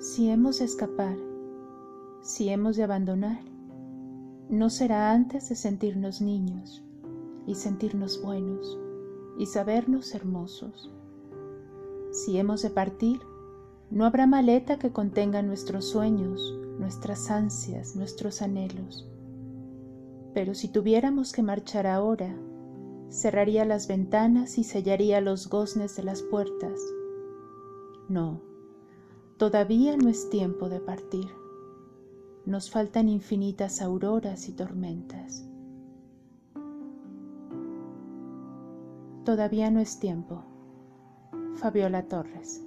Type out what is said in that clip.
Si hemos de escapar, si hemos de abandonar, no será antes de sentirnos niños y sentirnos buenos y sabernos hermosos. Si hemos de partir, no habrá maleta que contenga nuestros sueños, nuestras ansias, nuestros anhelos. Pero si tuviéramos que marchar ahora, cerraría las ventanas y sellaría los goznes de las puertas. No, todavía no es tiempo de partir. Nos faltan infinitas auroras y tormentas. Todavía no es tiempo. Fabiola Torres